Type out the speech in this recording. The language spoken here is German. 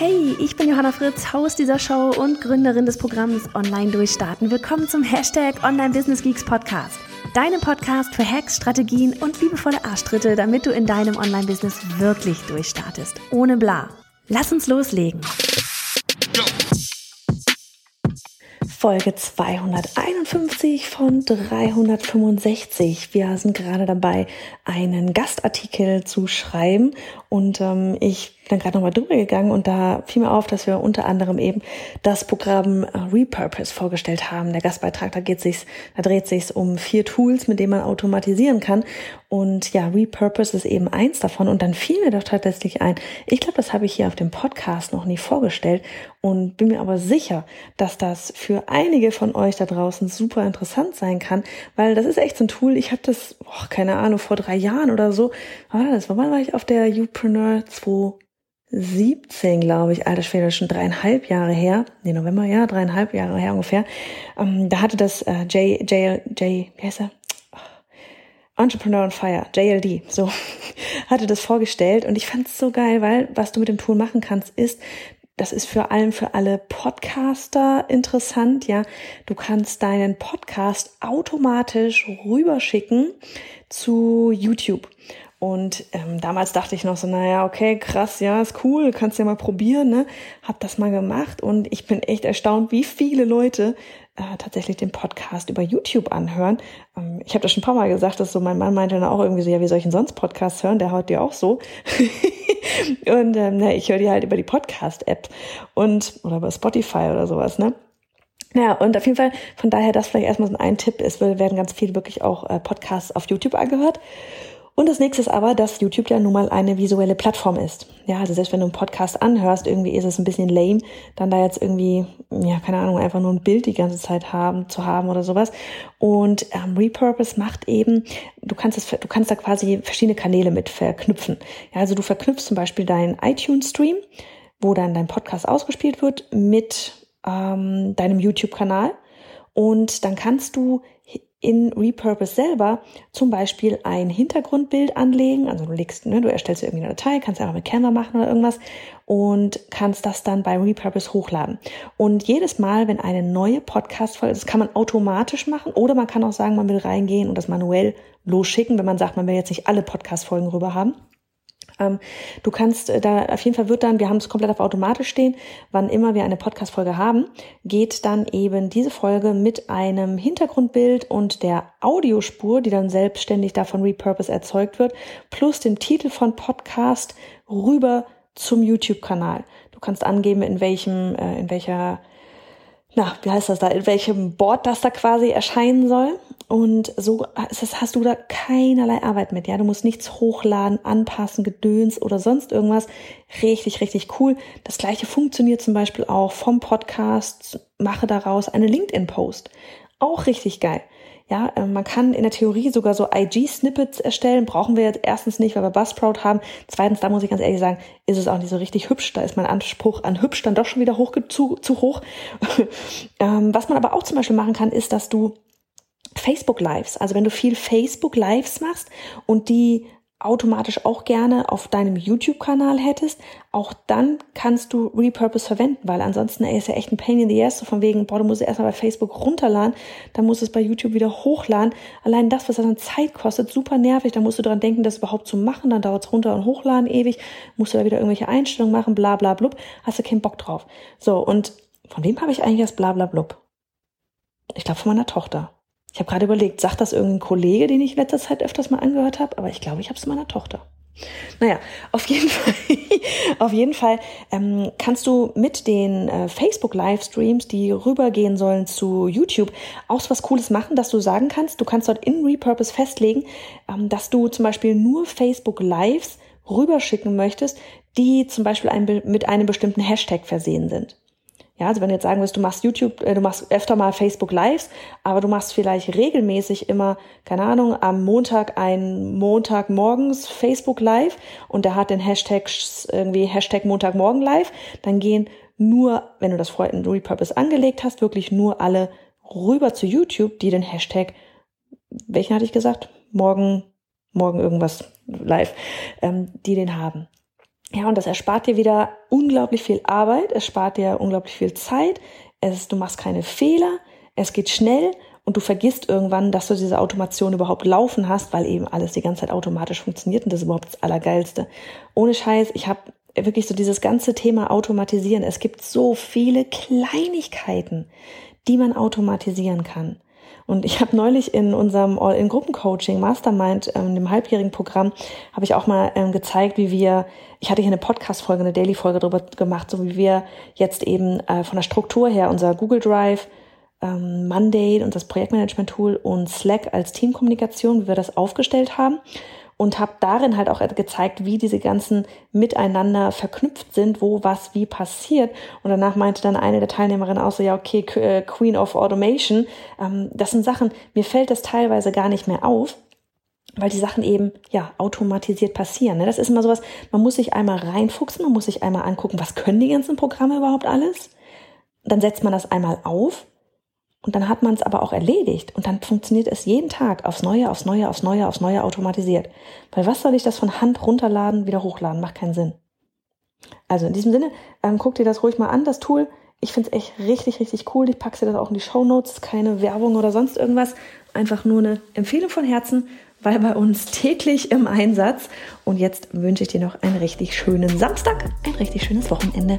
Hey, ich bin Johanna Fritz, Haus dieser Show und Gründerin des Programms Online Durchstarten. Willkommen zum Hashtag Online Business Geeks Podcast. Deinem Podcast für Hacks, Strategien und liebevolle Arschtritte, damit du in deinem Online-Business wirklich durchstartest. Ohne bla. Lass uns loslegen. Folge 251 von 365. Wir sind gerade dabei, einen Gastartikel zu schreiben und ähm, ich bin dann gerade nochmal drüber gegangen und da fiel mir auf, dass wir unter anderem eben das Programm Repurpose vorgestellt haben. Der Gastbeitrag, da geht sich's, da dreht sich's um vier Tools, mit denen man automatisieren kann. Und ja, Repurpose ist eben eins davon. Und dann fiel mir doch tatsächlich ein, ich glaube, das habe ich hier auf dem Podcast noch nie vorgestellt und bin mir aber sicher, dass das für einige von euch da draußen super interessant sein kann, weil das ist echt so ein Tool. Ich habe das, oh, keine Ahnung, vor drei Jahren oder so, war das, wann war ich auf der Upreneur 2017, glaube ich, alter Schwede, schon dreieinhalb Jahre her, nee, November, ja, dreieinhalb Jahre her ungefähr, ähm, da hatte das äh, J, J, J, wie heißt er? Entrepreneur on Fire, JLD, so, hatte das vorgestellt und ich fand es so geil, weil was du mit dem Tool machen kannst, ist, das ist vor allem für alle Podcaster interessant, ja. Du kannst deinen Podcast automatisch rüberschicken zu YouTube. Und ähm, damals dachte ich noch so, naja, okay, krass, ja, ist cool, kannst ja mal probieren, ne? Hab das mal gemacht und ich bin echt erstaunt, wie viele Leute äh, tatsächlich den Podcast über YouTube anhören. Ähm, ich habe das schon ein paar Mal gesagt, dass so mein Mann meinte dann auch irgendwie so, ja, wie soll ich denn sonst Podcasts hören? Der haut dir auch so. und ähm, na, ich höre die halt über die Podcast-App und oder über Spotify oder sowas, ne? Ja, und auf jeden Fall, von daher, das vielleicht erstmal so ein Tipp. Es werden ganz viele wirklich auch äh, Podcasts auf YouTube angehört. Und das nächste ist aber, dass YouTube ja nun mal eine visuelle Plattform ist. Ja, also selbst wenn du einen Podcast anhörst, irgendwie ist es ein bisschen lame, dann da jetzt irgendwie, ja, keine Ahnung, einfach nur ein Bild die ganze Zeit haben, zu haben oder sowas. Und ähm, Repurpose macht eben, du kannst es, du kannst da quasi verschiedene Kanäle mit verknüpfen. Ja, also du verknüpfst zum Beispiel deinen iTunes-Stream, wo dann dein Podcast ausgespielt wird, mit ähm, deinem YouTube-Kanal. Und dann kannst du in Repurpose selber zum Beispiel ein Hintergrundbild anlegen. Also du legst, ne, du erstellst irgendwie eine Datei, kannst einfach mit Canva machen oder irgendwas und kannst das dann bei Repurpose hochladen. Und jedes Mal, wenn eine neue Podcast-Folge, das kann man automatisch machen oder man kann auch sagen, man will reingehen und das manuell losschicken, wenn man sagt, man will jetzt nicht alle Podcast-Folgen rüber haben. Ähm, du kannst äh, da, auf jeden Fall wird dann, wir haben es komplett auf automatisch stehen, wann immer wir eine Podcast-Folge haben, geht dann eben diese Folge mit einem Hintergrundbild und der Audiospur, die dann selbstständig davon Repurpose erzeugt wird, plus dem Titel von Podcast rüber zum YouTube-Kanal. Du kannst angeben, in welchem, äh, in welcher na, wie heißt das da, in welchem Board das da quasi erscheinen soll. Und so hast du da keinerlei Arbeit mit. Ja, du musst nichts hochladen, anpassen, Gedöns oder sonst irgendwas. Richtig, richtig cool. Das gleiche funktioniert zum Beispiel auch vom Podcast. Mache daraus eine LinkedIn-Post. Auch richtig geil. Ja, äh, man kann in der Theorie sogar so IG-Snippets erstellen. Brauchen wir jetzt erstens nicht, weil wir Buzzsprout haben. Zweitens, da muss ich ganz ehrlich sagen, ist es auch nicht so richtig hübsch. Da ist mein Anspruch an hübsch dann doch schon wieder hoch, zu, zu hoch. ähm, was man aber auch zum Beispiel machen kann, ist, dass du Facebook Lives, also wenn du viel Facebook Lives machst und die automatisch auch gerne auf deinem YouTube-Kanal hättest, auch dann kannst du Repurpose verwenden, weil ansonsten ey, ist ja echt ein Pain in the ass, so von wegen, boah, du musst es erstmal bei Facebook runterladen, dann musst du es bei YouTube wieder hochladen. Allein das, was das an Zeit kostet, super nervig, da musst du dran denken, das überhaupt zu machen, dann dauert es runter und hochladen ewig, musst du da wieder irgendwelche Einstellungen machen, bla bla blub, hast du keinen Bock drauf. So, und von wem habe ich eigentlich das bla bla blub? Ich glaube von meiner Tochter. Ich habe gerade überlegt, sagt das irgendein Kollege, den ich letzter Zeit öfters mal angehört habe, aber ich glaube, ich habe es meiner Tochter. Naja, auf jeden Fall, auf jeden Fall ähm, kannst du mit den äh, Facebook-Livestreams, die rübergehen sollen zu YouTube, auch so was Cooles machen, dass du sagen kannst, du kannst dort in Repurpose festlegen, ähm, dass du zum Beispiel nur Facebook-Lives rüberschicken möchtest, die zum Beispiel ein, mit einem bestimmten Hashtag versehen sind. Ja, also wenn du jetzt sagen wirst, du machst YouTube, äh, du machst öfter mal Facebook Lives, aber du machst vielleicht regelmäßig immer, keine Ahnung, am Montag ein Montagmorgens Facebook Live und der hat den Hashtag irgendwie Hashtag Montagmorgen Live, dann gehen nur, wenn du das vorher in Repurpose angelegt hast, wirklich nur alle rüber zu YouTube, die den Hashtag, welchen hatte ich gesagt? Morgen, morgen irgendwas live, ähm, die den haben. Ja, und das erspart dir wieder unglaublich viel Arbeit, es spart dir unglaublich viel Zeit, es, du machst keine Fehler, es geht schnell und du vergisst irgendwann, dass du diese Automation überhaupt laufen hast, weil eben alles die ganze Zeit automatisch funktioniert und das ist überhaupt das Allergeilste. Ohne Scheiß, ich habe wirklich so dieses ganze Thema Automatisieren. Es gibt so viele Kleinigkeiten, die man automatisieren kann. Und ich habe neulich in unserem All-in-Gruppencoaching Mastermind, ähm, dem halbjährigen Programm, habe ich auch mal ähm, gezeigt, wie wir, ich hatte hier eine Podcast-Folge, eine Daily-Folge darüber gemacht, so wie wir jetzt eben äh, von der Struktur her unser Google Drive, ähm, Monday das Projektmanagement-Tool und Slack als Teamkommunikation, wie wir das aufgestellt haben und habe darin halt auch gezeigt, wie diese ganzen miteinander verknüpft sind, wo was wie passiert. Und danach meinte dann eine der Teilnehmerinnen auch so, ja, okay, äh, Queen of Automation, ähm, das sind Sachen, mir fällt das teilweise gar nicht mehr auf, weil die Sachen eben ja automatisiert passieren. Ne? Das ist immer sowas, man muss sich einmal reinfuchsen, man muss sich einmal angucken, was können die ganzen Programme überhaupt alles. Dann setzt man das einmal auf und dann hat man es aber auch erledigt und dann funktioniert es jeden Tag aufs Neue, aufs Neue, aufs Neue, aufs Neue automatisiert. Weil was soll ich das von Hand runterladen, wieder hochladen? Macht keinen Sinn. Also in diesem Sinne, ähm, guck dir das ruhig mal an, das Tool. Ich finde es echt richtig, richtig cool. Ich packe dir das auch in die Show Notes, keine Werbung oder sonst irgendwas. Einfach nur eine Empfehlung von Herzen, weil bei uns täglich im Einsatz. Und jetzt wünsche ich dir noch einen richtig schönen Samstag, ein richtig schönes Wochenende.